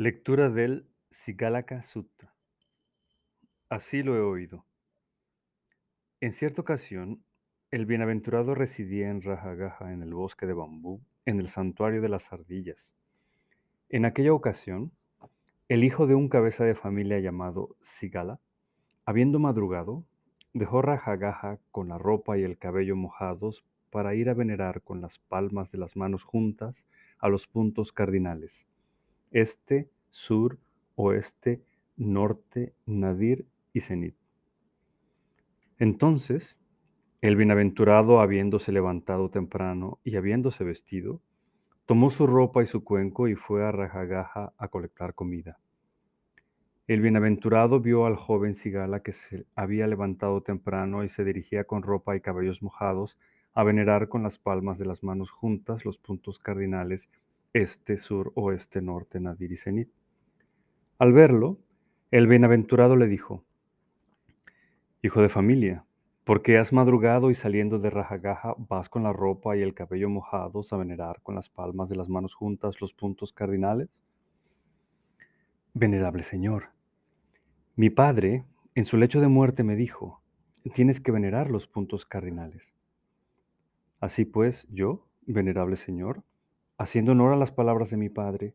Lectura del Sigalaka Sutta. Así lo he oído. En cierta ocasión, el bienaventurado residía en Rajagaha, en el bosque de bambú, en el santuario de las ardillas. En aquella ocasión, el hijo de un cabeza de familia llamado Sigala, habiendo madrugado, dejó Rajagaha con la ropa y el cabello mojados para ir a venerar con las palmas de las manos juntas a los puntos cardinales, este, sur, oeste, norte, nadir y cenit. Entonces, el bienaventurado, habiéndose levantado temprano y habiéndose vestido, tomó su ropa y su cuenco y fue a Rajagaha a colectar comida. El bienaventurado vio al joven Sigala que se había levantado temprano y se dirigía con ropa y cabellos mojados a venerar con las palmas de las manos juntas los puntos cardinales este, sur, oeste, norte, nadir y cenit. Al verlo, el bienaventurado le dijo, Hijo de familia, ¿por qué has madrugado y saliendo de Rajagaha vas con la ropa y el cabello mojados a venerar con las palmas de las manos juntas los puntos cardinales? Venerable Señor, mi padre en su lecho de muerte me dijo, tienes que venerar los puntos cardinales. Así pues, yo, venerable Señor, haciendo honor a las palabras de mi padre,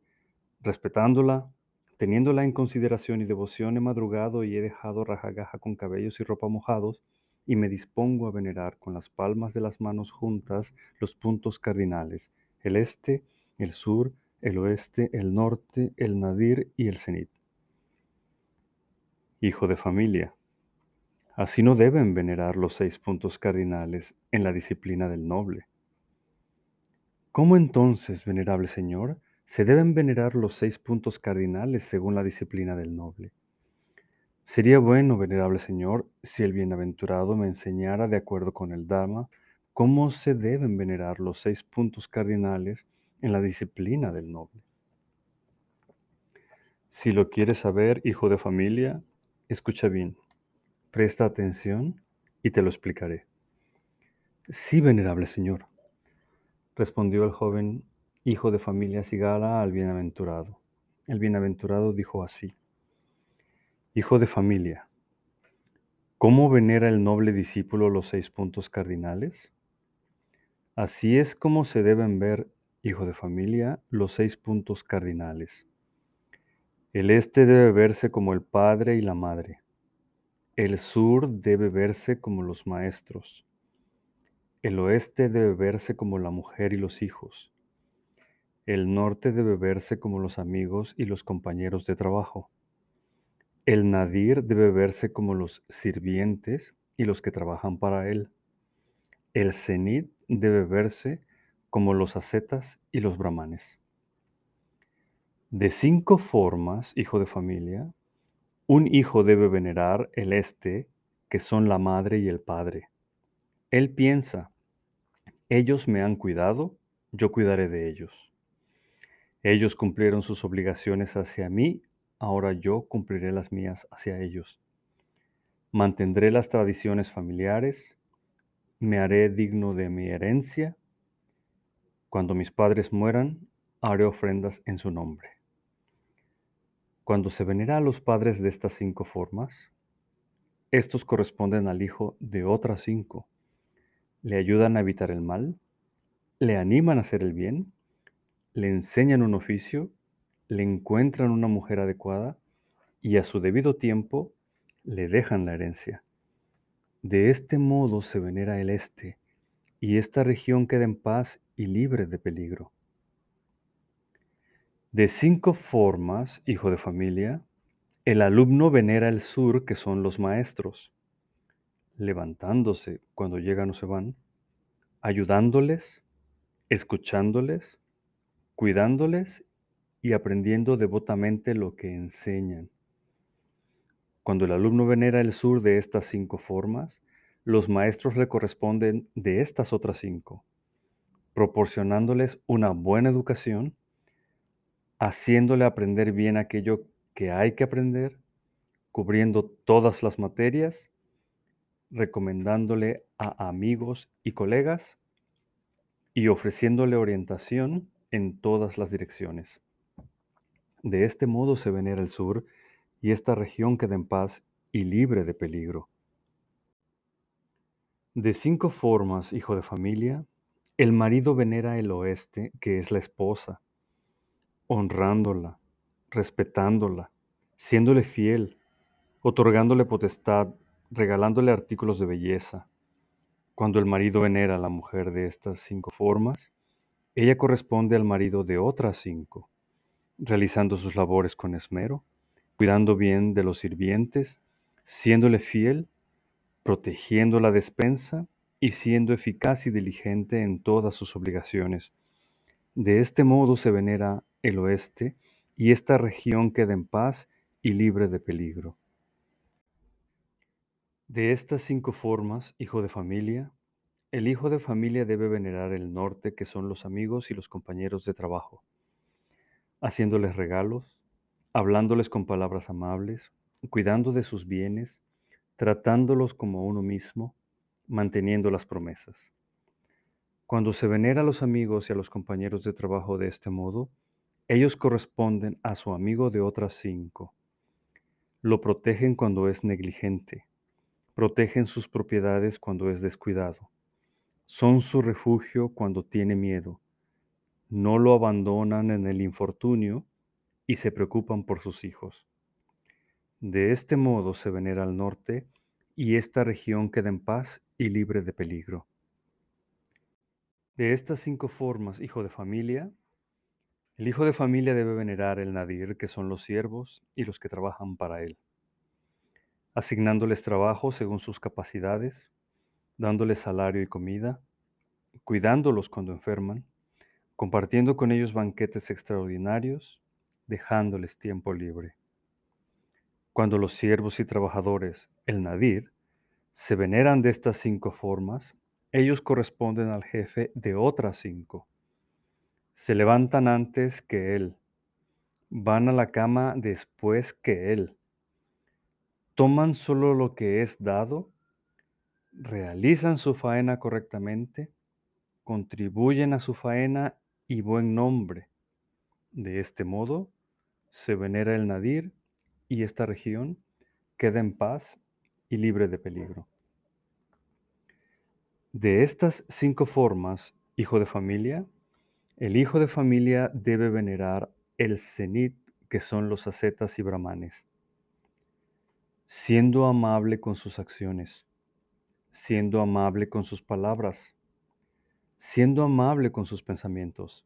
respetándola, Teniéndola en consideración y devoción he madrugado y he dejado rajagaja con cabellos y ropa mojados, y me dispongo a venerar con las palmas de las manos juntas los puntos cardinales, el este, el sur, el oeste, el norte, el nadir y el cenit. Hijo de familia, así no deben venerar los seis puntos cardinales en la disciplina del noble. ¿Cómo entonces, venerable Señor, se deben venerar los seis puntos cardinales según la disciplina del noble. Sería bueno, venerable Señor, si el bienaventurado me enseñara de acuerdo con el Dharma cómo se deben venerar los seis puntos cardinales en la disciplina del noble. Si lo quieres saber, hijo de familia, escucha bien, presta atención y te lo explicaré. Sí, venerable Señor, respondió el joven hijo de familia Sigala al bienaventurado. El bienaventurado dijo así, Hijo de familia, ¿cómo venera el noble discípulo los seis puntos cardinales? Así es como se deben ver, hijo de familia, los seis puntos cardinales. El este debe verse como el padre y la madre. El sur debe verse como los maestros. El oeste debe verse como la mujer y los hijos. El norte debe verse como los amigos y los compañeros de trabajo. El nadir debe verse como los sirvientes y los que trabajan para él. El cenit debe verse como los ascetas y los brahmanes. De cinco formas, hijo de familia, un hijo debe venerar el este, que son la madre y el padre. Él piensa, ellos me han cuidado, yo cuidaré de ellos. Ellos cumplieron sus obligaciones hacia mí, ahora yo cumpliré las mías hacia ellos. Mantendré las tradiciones familiares, me haré digno de mi herencia. Cuando mis padres mueran, haré ofrendas en su nombre. Cuando se venera a los padres de estas cinco formas, estos corresponden al hijo de otras cinco. Le ayudan a evitar el mal, le animan a hacer el bien le enseñan un oficio, le encuentran una mujer adecuada y a su debido tiempo le dejan la herencia. De este modo se venera el este, y esta región queda en paz y libre de peligro. De cinco formas, hijo de familia, el alumno venera el sur, que son los maestros, levantándose cuando llegan o se van, ayudándoles, escuchándoles, cuidándoles y aprendiendo devotamente lo que enseñan. Cuando el alumno venera el sur de estas cinco formas, los maestros le corresponden de estas otras cinco, proporcionándoles una buena educación, haciéndole aprender bien aquello que hay que aprender, cubriendo todas las materias, recomendándole a amigos y colegas y ofreciéndole orientación en todas las direcciones. De este modo se venera el sur y esta región queda en paz y libre de peligro. De cinco formas, hijo de familia, el marido venera el oeste, que es la esposa, honrándola, respetándola, siéndole fiel, otorgándole potestad, regalándole artículos de belleza. Cuando el marido venera a la mujer de estas cinco formas, ella corresponde al marido de otras cinco, realizando sus labores con esmero, cuidando bien de los sirvientes, siéndole fiel, protegiendo la despensa y siendo eficaz y diligente en todas sus obligaciones. De este modo se venera el oeste y esta región queda en paz y libre de peligro. De estas cinco formas, hijo de familia, el hijo de familia debe venerar el norte, que son los amigos y los compañeros de trabajo, haciéndoles regalos, hablándoles con palabras amables, cuidando de sus bienes, tratándolos como uno mismo, manteniendo las promesas. Cuando se venera a los amigos y a los compañeros de trabajo de este modo, ellos corresponden a su amigo de otras cinco. Lo protegen cuando es negligente, protegen sus propiedades cuando es descuidado, son su refugio cuando tiene miedo, no lo abandonan en el infortunio y se preocupan por sus hijos. De este modo se venera al norte y esta región queda en paz y libre de peligro. De estas cinco formas, hijo de familia, el hijo de familia debe venerar el nadir, que son los siervos y los que trabajan para él, asignándoles trabajo según sus capacidades, dándoles salario y comida, cuidándolos cuando enferman, compartiendo con ellos banquetes extraordinarios, dejándoles tiempo libre. Cuando los siervos y trabajadores, el nadir, se veneran de estas cinco formas, ellos corresponden al jefe de otras cinco se levantan antes que Él, van a la cama después que Él, toman solo lo que es dado, realizan su faena correctamente, contribuyen a su faena y buen nombre. De este modo, se venera el nadir y esta región queda en paz y libre de peligro. De estas cinco formas, hijo de familia, el hijo de familia debe venerar el cenit, que son los ascetas y brahmanes, siendo amable con sus acciones, siendo amable con sus palabras, siendo amable con sus pensamientos,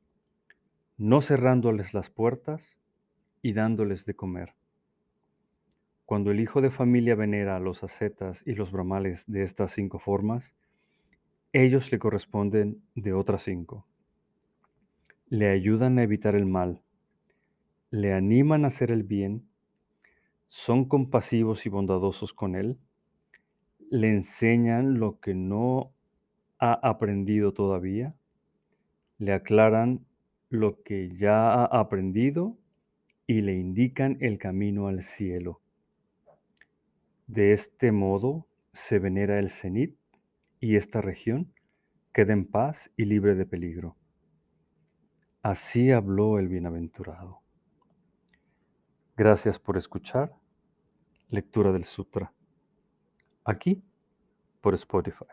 no cerrándoles las puertas y dándoles de comer. Cuando el hijo de familia venera a los ascetas y los brahmanes de estas cinco formas, ellos le corresponden de otras cinco le ayudan a evitar el mal, le animan a hacer el bien, son compasivos y bondadosos con él, le enseñan lo que no ha aprendido todavía, le aclaran lo que ya ha aprendido y le indican el camino al cielo. De este modo se venera el cenit y esta región queda en paz y libre de peligro. Así habló el bienaventurado. Gracias por escuchar. Lectura del Sutra. Aquí por Spotify.